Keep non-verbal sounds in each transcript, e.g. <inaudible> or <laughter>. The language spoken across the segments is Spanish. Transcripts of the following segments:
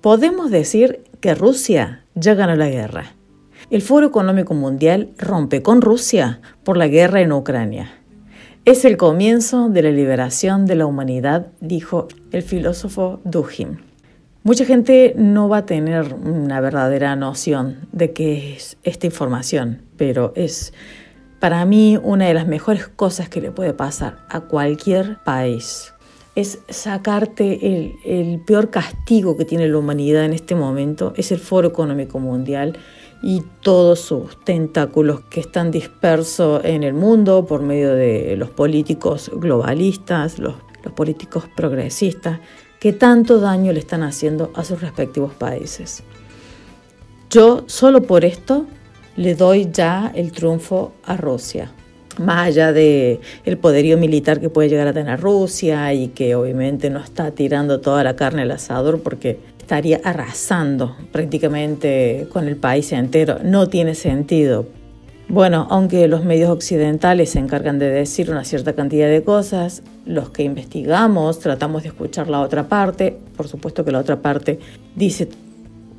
Podemos decir que Rusia ya ganó la guerra. El Foro Económico Mundial rompe con Rusia por la guerra en Ucrania. Es el comienzo de la liberación de la humanidad, dijo el filósofo Dugin. Mucha gente no va a tener una verdadera noción de qué es esta información, pero es para mí una de las mejores cosas que le puede pasar a cualquier país. Es sacarte el, peor castigo que tiene la humanidad en este momento, es el Foro Económico Mundial y todos sus tentáculos que están dispersos en el mundo por medio de los políticos globalistas, los, políticos progresistas, que tanto daño le están haciendo a sus respectivos países. Yo solo por esto le doy ya el triunfo a Rusia. Más allá de el poderío militar que puede llegar a tener Rusia y que obviamente no está tirando toda la carne al asador porque estaría arrasando prácticamente con el país entero. No tiene sentido. Bueno, aunque los medios occidentales se encargan de decir una cierta cantidad de cosas, los que investigamos tratamos de escuchar la otra parte. Por supuesto que la otra parte dice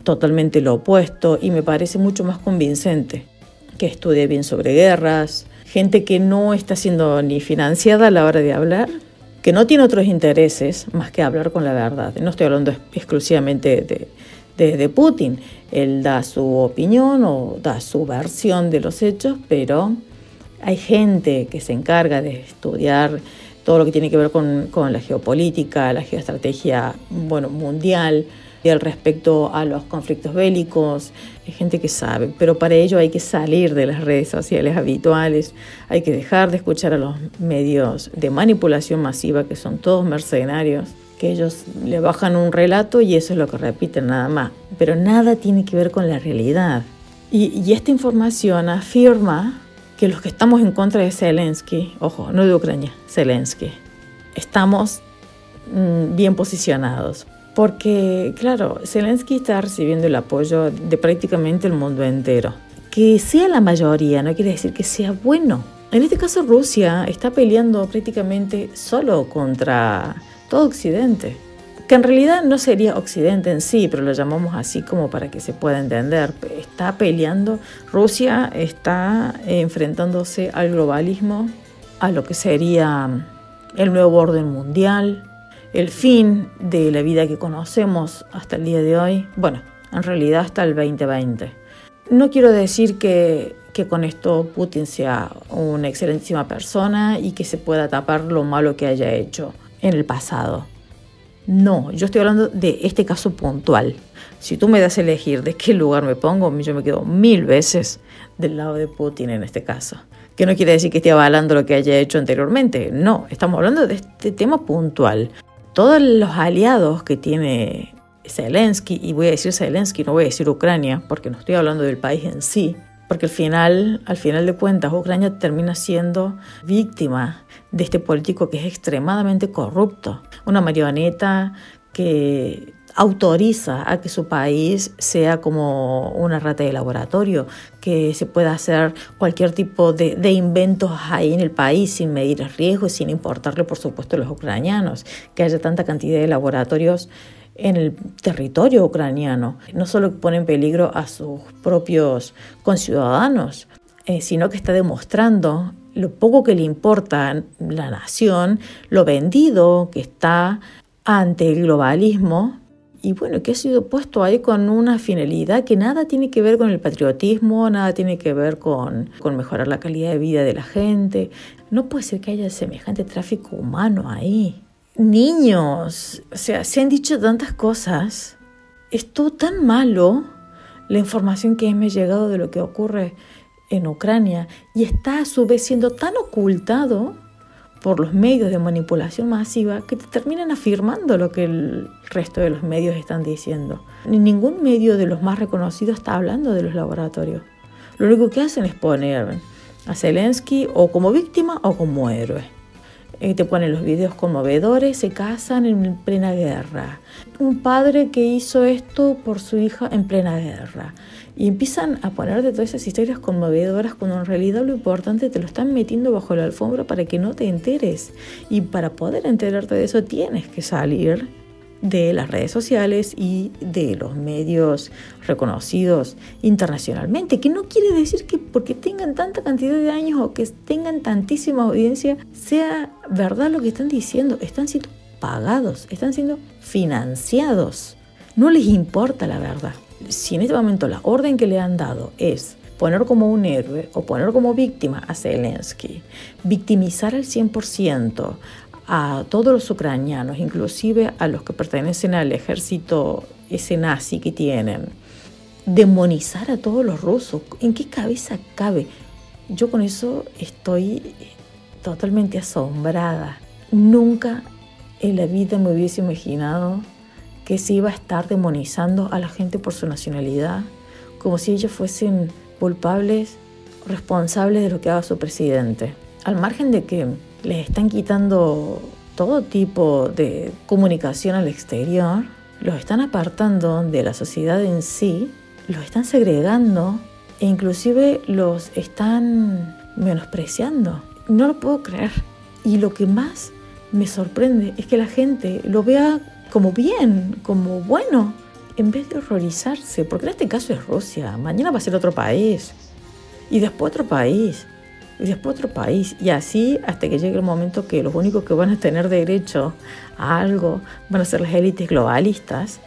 totalmente lo opuesto y me parece mucho más convincente que estudie bien sobre guerras, gente que no está siendo ni financiada a la hora de hablar, que no tiene otros intereses más que hablar con la verdad. No estoy hablando exclusivamente de, de, Putin. Él da su opinión o da su versión de los hechos, pero hay gente que se encarga de estudiar todo lo que tiene que ver con, con la geopolítica, la geoestrategia bueno, mundial, y al respecto a los conflictos bélicos, hay gente que sabe, pero para ello hay que salir de las redes sociales habituales, hay que dejar de escuchar a los medios de manipulación masiva, que son todos mercenarios, que ellos le bajan un relato y eso es lo que repiten nada más, pero nada tiene que ver con la realidad. Y, esta información afirma que los que estamos en contra de Zelensky, ojo, no de Ucrania, Zelensky, estamos mm, bien posicionados porque, claro, Zelensky está recibiendo el apoyo de prácticamente el mundo entero. Que sea la mayoría no quiere decir que sea bueno. En este caso, Rusia está peleando prácticamente solo contra todo Occidente. Que en realidad no sería Occidente en sí, pero lo llamamos así como para que se pueda entender. Está peleando, Rusia está enfrentándose al globalismo, a lo que sería el nuevo orden mundial, el fin de la vida que conocemos hasta el día de hoy, bueno, en realidad hasta el 2020. No quiero decir que, que con esto Putin sea una excelentísima persona y que se pueda tapar lo malo que haya hecho en el pasado. No, yo estoy hablando de este caso puntual. Si tú me das a elegir de qué lugar me pongo, yo me quedo mil veces del lado de Putin en este caso. Que no quiere decir que esté avalando lo que haya hecho anteriormente. No, estamos hablando de este tema puntual todos los aliados que tiene Zelensky, y voy a decir Zelensky, no voy a decir Ucrania, porque no estoy hablando del país en sí, porque al final, al final de cuentas, Ucrania termina siendo víctima de este político que es extremadamente corrupto, una marioneta que autoriza a que su país sea como una rata de laboratorio, que se pueda hacer cualquier tipo de, inventos ahí en el país sin medir el riesgo y sin importarle, por supuesto, a los ucranianos, que haya tanta cantidad de laboratorios en el territorio ucraniano. No solo pone en peligro a sus propios conciudadanos, eh, sino que está demostrando lo poco que le importa la nación, lo vendido que está ante el globalismo y bueno, que ha sido puesto ahí con una finalidad que nada tiene que ver con el patriotismo, nada tiene que ver con, con mejorar la calidad de vida de la gente. No puede ser que haya semejante tráfico humano ahí. Niños, o sea, se han dicho tantas cosas. Es todo tan malo la información que me ha llegado de lo que ocurre en Ucrania y está a su vez siendo tan ocultado por los medios de manipulación masiva que te terminan afirmando lo que el resto de los medios están diciendo. Ningún medio de los más reconocidos está hablando de los laboratorios. Lo único que hacen es poner a Zelensky o como víctima o como héroe. Eh, te ponen los videos conmovedores, se casan en plena guerra. Un padre que hizo esto por su hija en plena guerra. Y empiezan a poner de todas esas historias conmovedoras cuando en realidad lo importante te lo están metiendo bajo la alfombra para que no te enteres. Y para poder enterarte de eso tienes que salir de las redes sociales y de los medios reconocidos internacionalmente, que no quiere decir que porque tengan tanta cantidad de años o que tengan tantísima audiencia sea verdad lo que están diciendo, están siendo pagados, están siendo financiados. No les importa la verdad. Si en este momento la orden que le han dado es poner como un héroe o poner como víctima a Zelensky, victimizar al 100% a todos los ucranianos, inclusive a los que pertenecen al ejército ese nazi que tienen, demonizar a todos los rusos, ¿en qué cabeza cabe? Yo con eso estoy totalmente asombrada. Nunca en la vida me hubiese imaginado que se iba a estar demonizando a la gente por su nacionalidad, como si ellos fuesen culpables, responsables de lo que haga su presidente. Al margen de que les están quitando todo tipo de comunicación al exterior, los están apartando de la sociedad en sí, los están segregando e inclusive los están menospreciando. No lo puedo creer. Y lo que más me sorprende es que la gente lo vea como bien, como bueno, en vez de horrorizarse, porque en este caso es Rusia, mañana va a ser otro país, y después otro país, y después otro país. Y así hasta que llegue el momento que los únicos que van a tener derecho a algo van a ser las élites globalistas,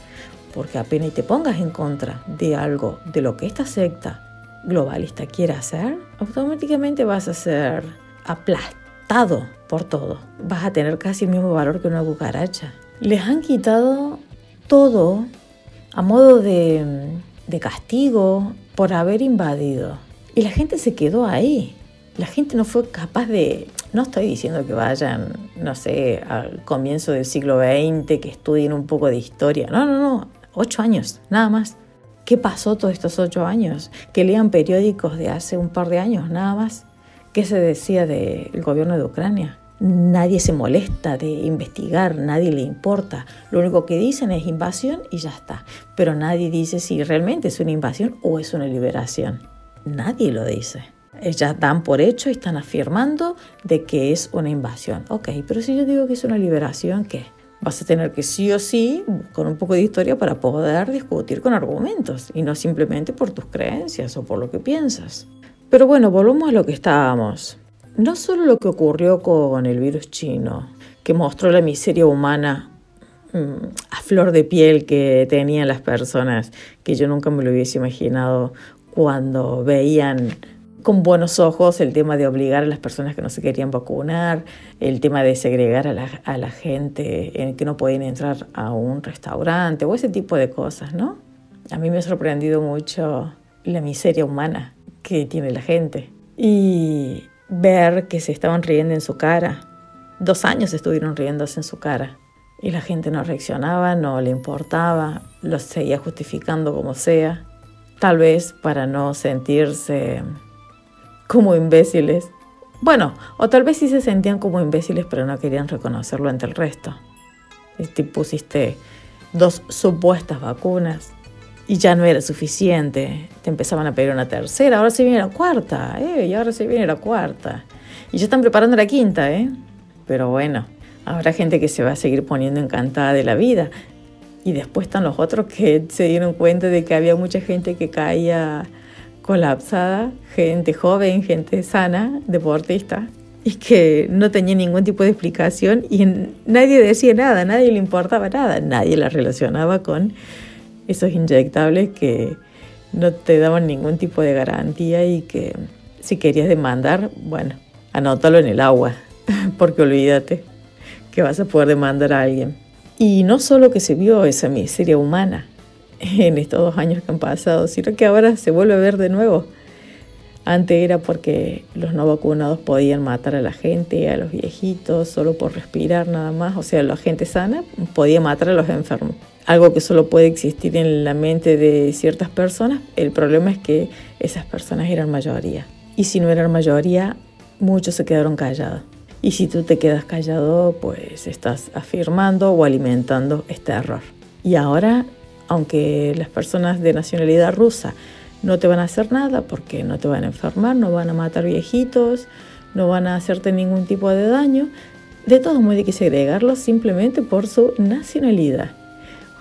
porque apenas te pongas en contra de algo, de lo que esta secta globalista quiere hacer, automáticamente vas a ser aplastado por todo. Vas a tener casi el mismo valor que una cucaracha. Les han quitado todo a modo de, de castigo por haber invadido. Y la gente se quedó ahí la gente no fue capaz de, no estoy diciendo que vayan, no sé, al comienzo del siglo XX, que estudien un poco de historia, no, no, no, ocho años, nada más. ¿Qué pasó todos estos ocho años? Que lean periódicos de hace un par de años, nada más. ¿Qué se decía del gobierno de Ucrania? Nadie se molesta de investigar, nadie le importa. Lo único que dicen es invasión y ya está. Pero nadie dice si realmente es una invasión o es una liberación. Nadie lo dice. Ellas dan por hecho y están afirmando de que es una invasión. Ok, pero si yo digo que es una liberación, ¿qué? Vas a tener que sí o sí, con un poco de historia, para poder discutir con argumentos y no simplemente por tus creencias o por lo que piensas. Pero bueno, volvamos a lo que estábamos. No solo lo que ocurrió con el virus chino, que mostró la miseria humana mm, a flor de piel que tenían las personas, que yo nunca me lo hubiese imaginado cuando veían con buenos ojos el tema de obligar a las personas que no se querían vacunar, el tema de segregar a la, a la gente en que no podían entrar a un restaurante o ese tipo de cosas, ¿no? A mí me ha sorprendido mucho la miseria humana que tiene la gente y ver que se estaban riendo en su cara. Dos años estuvieron riéndose en su cara y la gente no reaccionaba, no le importaba, los seguía justificando como sea, tal vez para no sentirse como imbéciles. Bueno, o tal vez sí se sentían como imbéciles, pero no querían reconocerlo ante el resto. Este, pusiste dos supuestas vacunas y ya no era suficiente. Te empezaban a pedir una tercera, ahora se viene la cuarta, ¿eh? y ahora se viene la cuarta. Y ya están preparando la quinta, ¿eh? Pero bueno, habrá gente que se va a seguir poniendo encantada de la vida. Y después están los otros que se dieron cuenta de que había mucha gente que caía colapsada, gente joven, gente sana, deportista, y que no tenía ningún tipo de explicación y nadie decía nada, nadie le importaba nada, nadie la relacionaba con esos inyectables que no te daban ningún tipo de garantía y que si querías demandar, bueno, anótalo en el agua, <laughs> porque olvídate que vas a poder demandar a alguien. Y no solo que se vio esa miseria humana, en estos dos años que han pasado, sino que ahora se vuelve a ver de nuevo. Antes era porque los no vacunados podían matar a la gente, a los viejitos, solo por respirar nada más. O sea, la gente sana podía matar a los enfermos. Algo que solo puede existir en la mente de ciertas personas. El problema es que esas personas eran mayoría. Y si no eran mayoría, muchos se quedaron callados. Y si tú te quedas callado, pues estás afirmando o alimentando este error. Y ahora aunque las personas de nacionalidad rusa no te van a hacer nada porque no te van a enfermar, no van a matar viejitos, no van a hacerte ningún tipo de daño, de todos modos hay que segregarlos simplemente por su nacionalidad.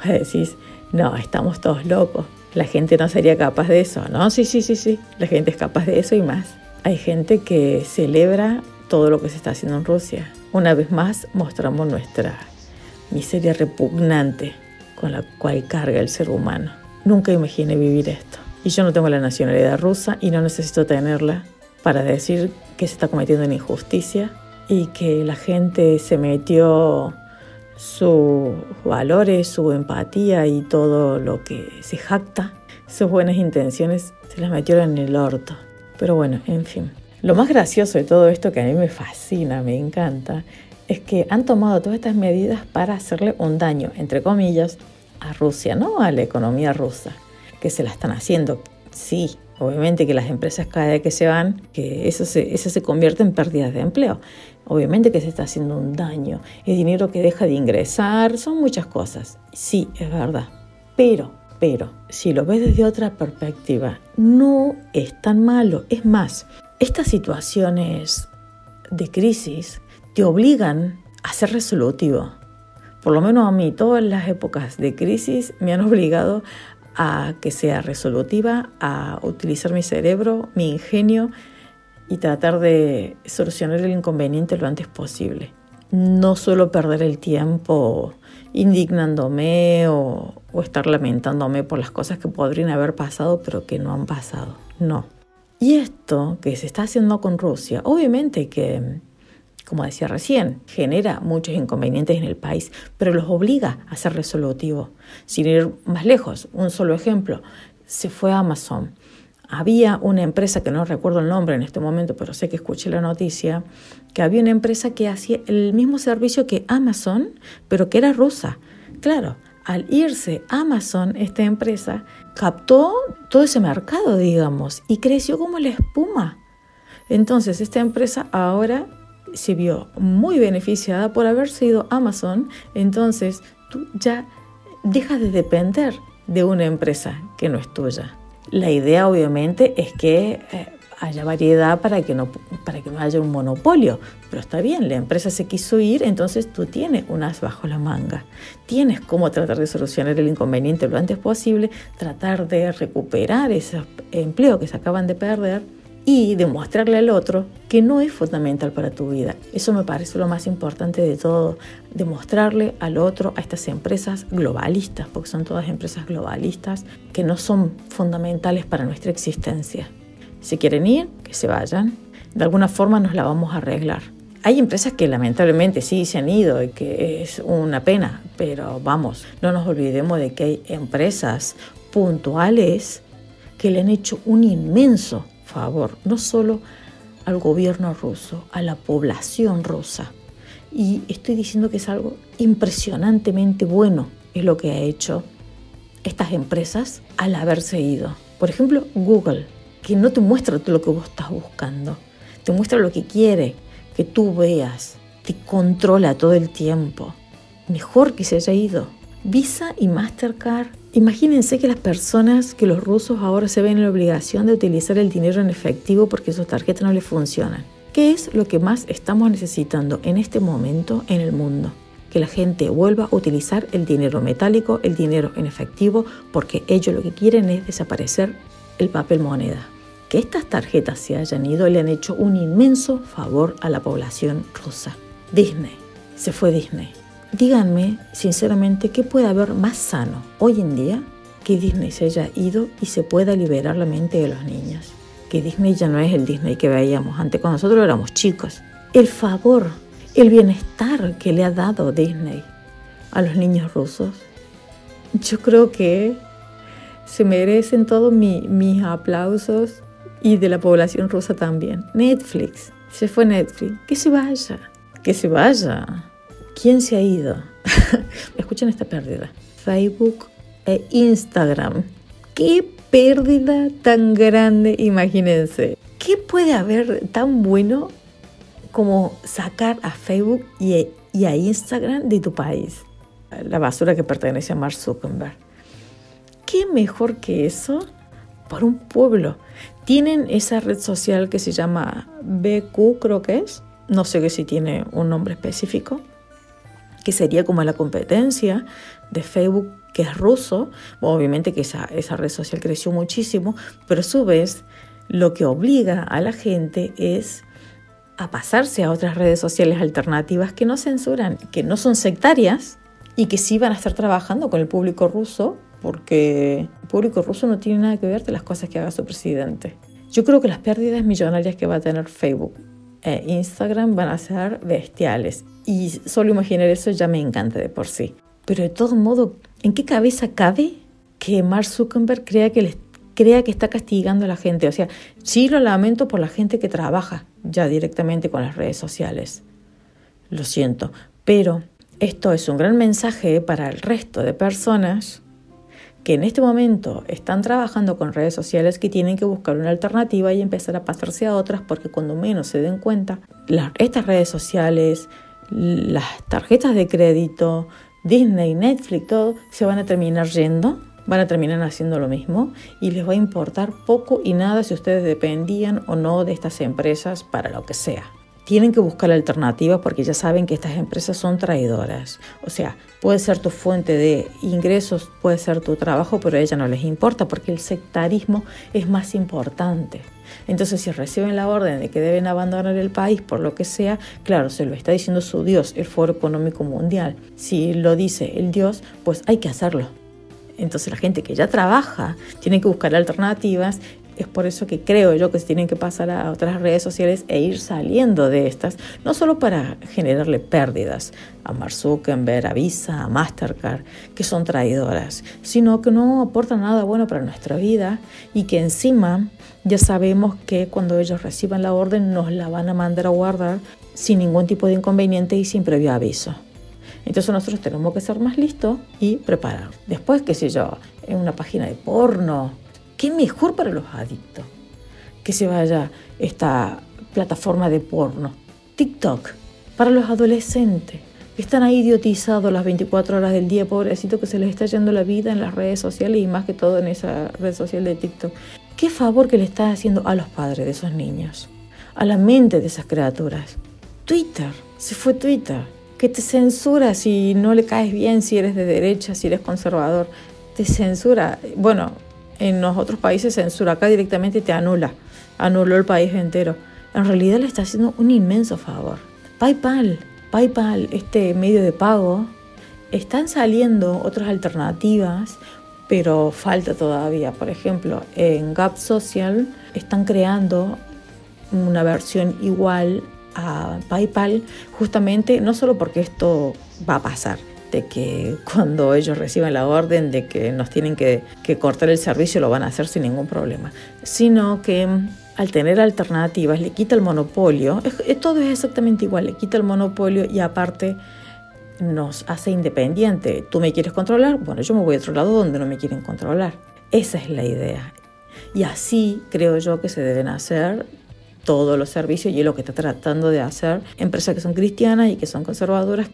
decís, no, estamos todos locos. La gente no sería capaz de eso. No, sí, sí, sí, sí. La gente es capaz de eso y más. Hay gente que celebra todo lo que se está haciendo en Rusia. Una vez más mostramos nuestra miseria repugnante con la cual carga el ser humano. Nunca imaginé vivir esto. Y yo no tengo la nacionalidad rusa y no necesito tenerla para decir que se está cometiendo una injusticia y que la gente se metió sus valores, su empatía y todo lo que se jacta, sus buenas intenciones, se las metieron en el orto. Pero bueno, en fin. Lo más gracioso de todo esto, que a mí me fascina, me encanta, es que han tomado todas estas medidas para hacerle un daño, entre comillas, a Rusia, no a la economía rusa, que se la están haciendo. Sí, obviamente que las empresas cada vez que se van, que eso se, eso se convierte en pérdidas de empleo. Obviamente que se está haciendo un daño, el dinero que deja de ingresar, son muchas cosas. Sí, es verdad. Pero, pero, si lo ves desde otra perspectiva, no es tan malo. Es más, estas situaciones de crisis te obligan a ser resolutivo. Por lo menos a mí, todas las épocas de crisis me han obligado a que sea resolutiva, a utilizar mi cerebro, mi ingenio y tratar de solucionar el inconveniente lo antes posible. No solo perder el tiempo indignándome o, estar lamentándome por las cosas que podrían haber pasado pero que no han pasado. No. Y esto que se está haciendo con Rusia, obviamente que, como decía recién, genera muchos inconvenientes en el país, pero los obliga a ser resolutivo. Sin ir más lejos, un solo ejemplo, se fue a Amazon había una empresa, que no recuerdo el nombre en este momento, pero sé que escuché la noticia, que había una empresa que hacía el mismo servicio que Amazon, pero que era rusa. Claro, al irse Amazon, esta empresa captó todo ese mercado, digamos, y creció como la espuma. Entonces, esta empresa ahora se vio muy beneficiada por haber sido Amazon, entonces tú ya dejas de depender de una empresa que no es tuya. La idea obviamente es que eh, haya variedad para que, no, para que no haya un monopolio, pero está bien, la empresa se quiso ir, entonces tú tienes unas bajo la manga. Tienes cómo tratar de solucionar el inconveniente lo antes posible, tratar de recuperar ese empleo que se acaban de perder y demostrarle al otro que no es fundamental para tu vida. Eso me parece lo más importante de todo, demostrarle al otro, a estas empresas globalistas, porque son todas empresas globalistas, que no son fundamentales para nuestra existencia. Si quieren ir, que se vayan. De alguna forma nos la vamos a arreglar. Hay empresas que lamentablemente sí se han ido y que es una pena, pero vamos, no nos olvidemos de que hay empresas puntuales que le han hecho un inmenso favor, no solo al gobierno ruso, a la población rusa. Y estoy diciendo que es algo impresionantemente bueno, es lo que ha hecho estas empresas al haberse ido. Por ejemplo, Google, que no te muestra lo que vos estás buscando, te muestra lo que quiere que tú veas, te controla todo el tiempo. Mejor que se haya ido. Visa y Mastercard Imagínense que las personas, que los rusos ahora se ven en la obligación de utilizar el dinero en efectivo porque sus tarjetas no les funcionan. ¿Qué es lo que más estamos necesitando en este momento en el mundo? Que la gente vuelva a utilizar el dinero metálico, el dinero en efectivo, porque ellos lo que quieren es desaparecer el papel moneda. Que estas tarjetas se hayan ido le han hecho un inmenso favor a la población rusa. Disney, se fue Disney Díganme, sinceramente, ¿qué puede haber más sano hoy en día que Disney se haya ido y se pueda liberar la mente de los niños? Que Disney ya no es el Disney que veíamos antes cuando nosotros éramos chicos. El favor, el bienestar que le ha dado Disney a los niños rusos, yo creo que se merecen todos mis aplausos y de la población rusa también. Netflix, se fue Netflix, que se vaya, que se vaya. ¿Quién se ha ido? <laughs> Escuchen esta pérdida. Facebook e Instagram. ¡Qué pérdida tan grande! Imagínense. ¿Qué puede haber tan bueno como sacar a Facebook y, y a Instagram de tu país? La basura que pertenece a Mark Zuckerberg. ¿Qué mejor que eso para un pueblo? Tienen esa red social que se llama BQ, creo que es. No sé si tiene un nombre específico que sería como la competencia de Facebook que es ruso, obviamente que esa, esa red social creció muchísimo, pero a su vez lo que obliga a la gente es a pasarse a otras redes sociales alternativas que no censuran, que no son sectarias y que sí van a estar trabajando con el público ruso, porque el público ruso no tiene nada que ver de las cosas que haga su presidente. Yo creo que las pérdidas millonarias que va a tener Facebook e Instagram van a ser bestiales. Y solo imaginar eso ya me encanta de por sí. Pero de todo modo, ¿en qué cabeza cabe que Mark Zuckerberg crea que, crea que está castigando a la gente? O sea, sí lo lamento por la gente que trabaja ya directamente con las redes sociales. Lo siento. Pero esto es un gran mensaje para el resto de personas que en este momento están trabajando con redes sociales que tienen que buscar una alternativa y empezar a pasarse a otras porque cuando menos se den cuenta, estas redes sociales, las tarjetas de crédito, Disney, Netflix, todo, se van a terminar yendo, van a terminar haciendo lo mismo y les va a importar poco y nada si ustedes dependían o no de estas empresas para lo que sea tienen que buscar alternativas porque ya saben que estas empresas son traidoras. O sea, puede ser tu fuente de ingresos, puede ser tu trabajo, pero a ellas no les importa porque el sectarismo es más importante. Entonces, si reciben la orden de que deben abandonar el país por lo que sea, claro, se lo está diciendo su Dios, el Foro Económico Mundial. Si lo dice el Dios, pues hay que hacerlo. Entonces la gente que ya trabaja tiene que buscar alternativas es por eso que creo yo que se tienen que pasar a otras redes sociales e ir saliendo de estas, no solo para generarle pérdidas a Mark Zuckerberg, a Visa, a Mastercard, que son traidoras, sino que no aportan nada bueno para nuestra vida y que encima ya sabemos que cuando ellos reciban la orden nos la van a mandar a guardar sin ningún tipo de inconveniente y sin previo aviso. Entonces nosotros tenemos que ser más listos y preparar. Después, qué sé yo, en una página de porno, ¿Qué mejor para los adictos que se vaya esta plataforma de porno? TikTok, para los adolescentes que están ahí idiotizados las 24 horas del día, pobrecito que se les está yendo la vida en las redes sociales y más que todo en esa red social de TikTok. ¿Qué favor que le estás haciendo a los padres de esos niños? A la mente de esas criaturas. Twitter, se fue Twitter, que te censura si no le caes bien, si eres de derecha, si eres conservador. Te censura. Bueno, en los otros países censura, acá directamente te anula, anuló el país entero. En realidad le está haciendo un inmenso favor. PayPal, PayPal, este medio de pago, están saliendo otras alternativas, pero falta todavía. Por ejemplo, en Gap Social están creando una versión igual a PayPal, justamente no solo porque esto va a pasar, de que cuando ellos reciban la orden de que nos tienen que, cortar el servicio lo van a hacer sin ningún problema, sino que al tener alternativas le quita el monopolio, todo es exactamente igual, le quita el monopolio y aparte nos hace independiente. Tú me quieres controlar, bueno, yo me voy a otro lado donde no me quieren controlar. Esa es la idea. Y así creo yo que se deben hacer todos los servicios y es lo que está tratando de hacer empresas que son cristianas y que son conservadoras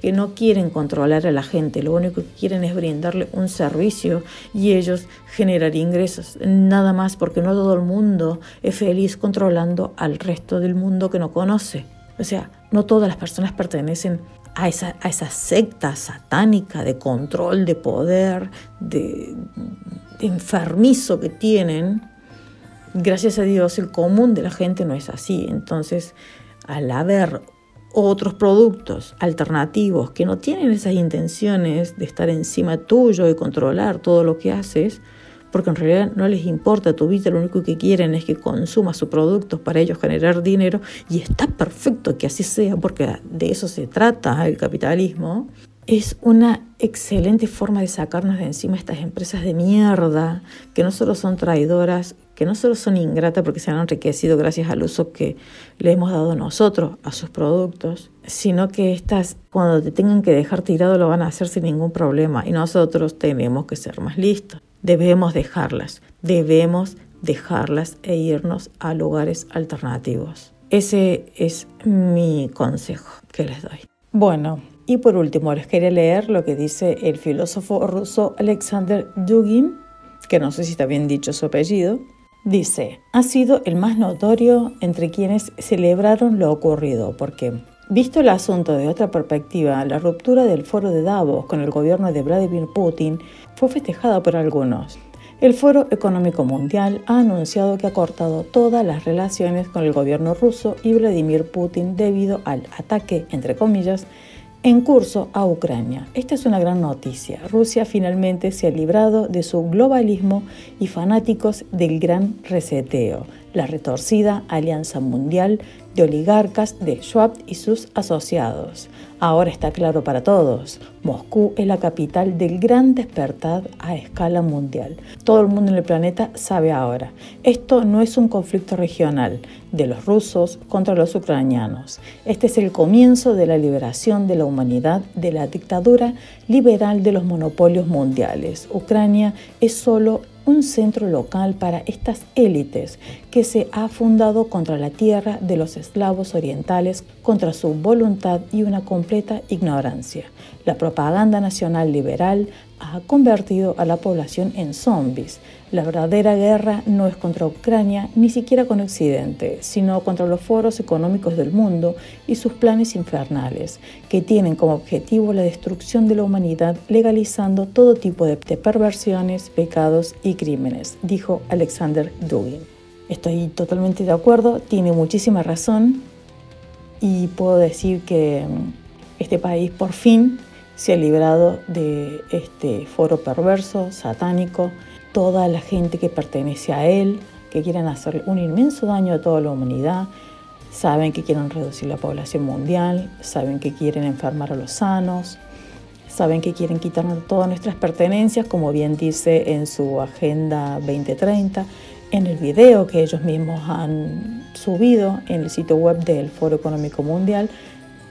que no quieren controlar a la gente, lo único que quieren es brindarle un servicio y ellos generar ingresos, nada más porque no todo el mundo es feliz controlando al resto del mundo que no conoce. O sea, no todas las personas pertenecen a esa, a esa secta satánica de control, de poder, de, de enfermizo que tienen. Gracias a Dios, el común de la gente no es así. Entonces, al haber otros productos alternativos que no tienen esas intenciones de estar encima tuyo y controlar todo lo que haces, porque en realidad no les importa tu vida, lo único que quieren es que consumas sus productos para ellos generar dinero y está perfecto que así sea, porque de eso se trata el capitalismo. Es una excelente forma de sacarnos de encima estas empresas de mierda, que no solo son traidoras, que no solo son ingratas porque se han enriquecido gracias al uso que le hemos dado nosotros a sus productos, sino que estas, cuando te tengan que dejar tirado, lo van a hacer sin ningún problema. Y nosotros tenemos que ser más listos. Debemos dejarlas, debemos dejarlas e irnos a lugares alternativos. Ese es mi consejo que les doy. Bueno, y por último les quería leer lo que dice el filósofo ruso Alexander Dugin, que no sé si está bien dicho su apellido, Dice, ha sido el más notorio entre quienes celebraron lo ocurrido, porque Visto el asunto de otra perspectiva, la ruptura del foro de Davos con el gobierno de Vladimir Putin fue festejada por algunos. El Foro Económico Mundial ha anunciado que ha cortado todas las relaciones con el gobierno ruso y Vladimir Putin debido al ataque, entre comillas, en curso a Ucrania. Esta es una gran noticia. Rusia finalmente se ha librado de su globalismo y fanáticos del gran reseteo, la retorcida alianza mundial de oligarcas de Schwab y sus asociados. Ahora está claro para todos, Moscú es la capital del gran despertar a escala mundial. Todo el mundo en el planeta sabe ahora, esto no es un conflicto regional de los rusos contra los ucranianos. Este es el comienzo de la liberación de la humanidad de la dictadura liberal de los monopolios mundiales. Ucrania es solo un centro local para estas élites que se ha fundado contra la tierra de los esclavos orientales, contra su voluntad y una completa ignorancia. La propaganda nacional liberal ha convertido a la población en zombies. La verdadera guerra no es contra Ucrania, ni siquiera con Occidente, sino contra los foros económicos del mundo y sus planes infernales, que tienen como objetivo la destrucción de la humanidad legalizando todo tipo de, perversiones, pecados y crímenes, dijo Alexander Dugin. Estoy totalmente de acuerdo, tiene muchísima razón y puedo decir que mm, este país por fin se ha librado de este foro perverso, satánico, toda la gente que pertenece a él, que quieren hacer un inmenso daño a toda la humanidad, saben que quieren reducir la población mundial, saben que quieren enfermar a los sanos, saben que quieren quitarnos todas nuestras pertenencias, como bien dice en su Agenda 2030, en el video que ellos mismos han subido en el sitio web del Foro Económico Mundial,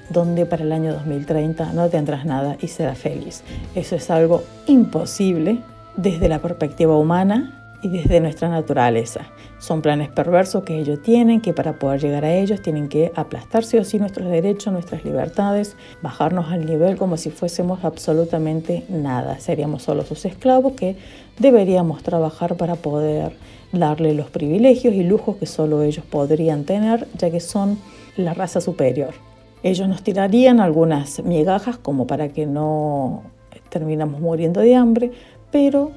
donde para el año 2030 no tendrás nada y serás feliz. Eso es algo imposible desde la perspectiva humana y desde nuestra naturaleza. Son planes perversos que ellos tienen, que para poder llegar a ellos tienen que aplastarse o sí nuestros derechos, nuestras libertades, bajarnos al nivel como si fuésemos absolutamente nada. Seríamos solo sus esclavos que deberíamos trabajar para poder darle los privilegios y lujos que solo ellos podrían tener, ya que son la raza superior. Ellos nos tirarían algunas migajas como para que no terminamos muriendo de hambre, pero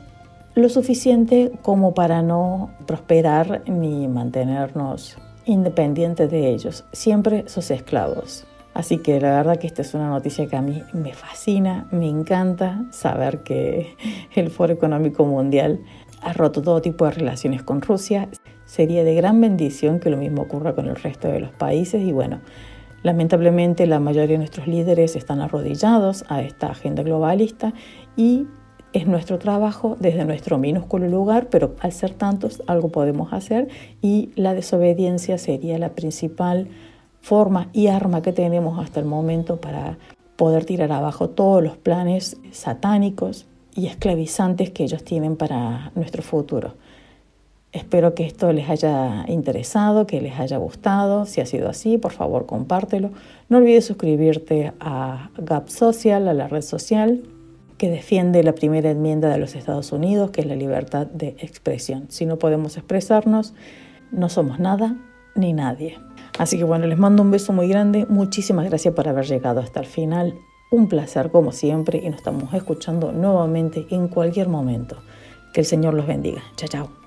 lo suficiente como para no prosperar ni mantenernos independientes de ellos. Siempre sos esclavos. Así que la verdad que esta es una noticia que a mí me fascina, me encanta saber que el Foro Económico Mundial ha roto todo tipo de relaciones con Rusia. Sería de gran bendición que lo mismo ocurra con el resto de los países y bueno, lamentablemente la mayoría de nuestros líderes están arrodillados a esta agenda globalista y es nuestro trabajo desde nuestro minúsculo lugar, pero al ser tantos algo podemos hacer y la desobediencia sería la principal forma y arma que tenemos hasta el momento para poder tirar abajo todos los planes satánicos y esclavizantes que ellos tienen para nuestro futuro. Espero que esto les haya interesado, que les haya gustado. Si ha sido así, por favor compártelo. No olvides suscribirte a Gap Social, a la red social que defiende la primera enmienda de los Estados Unidos, que es la libertad de expresión. Si no podemos expresarnos, no somos nada ni nadie. Así que bueno, les mando un beso muy grande. Muchísimas gracias por haber llegado hasta el final. Un placer como siempre y nos estamos escuchando nuevamente en cualquier momento. Que el Señor los bendiga. Chao, chao.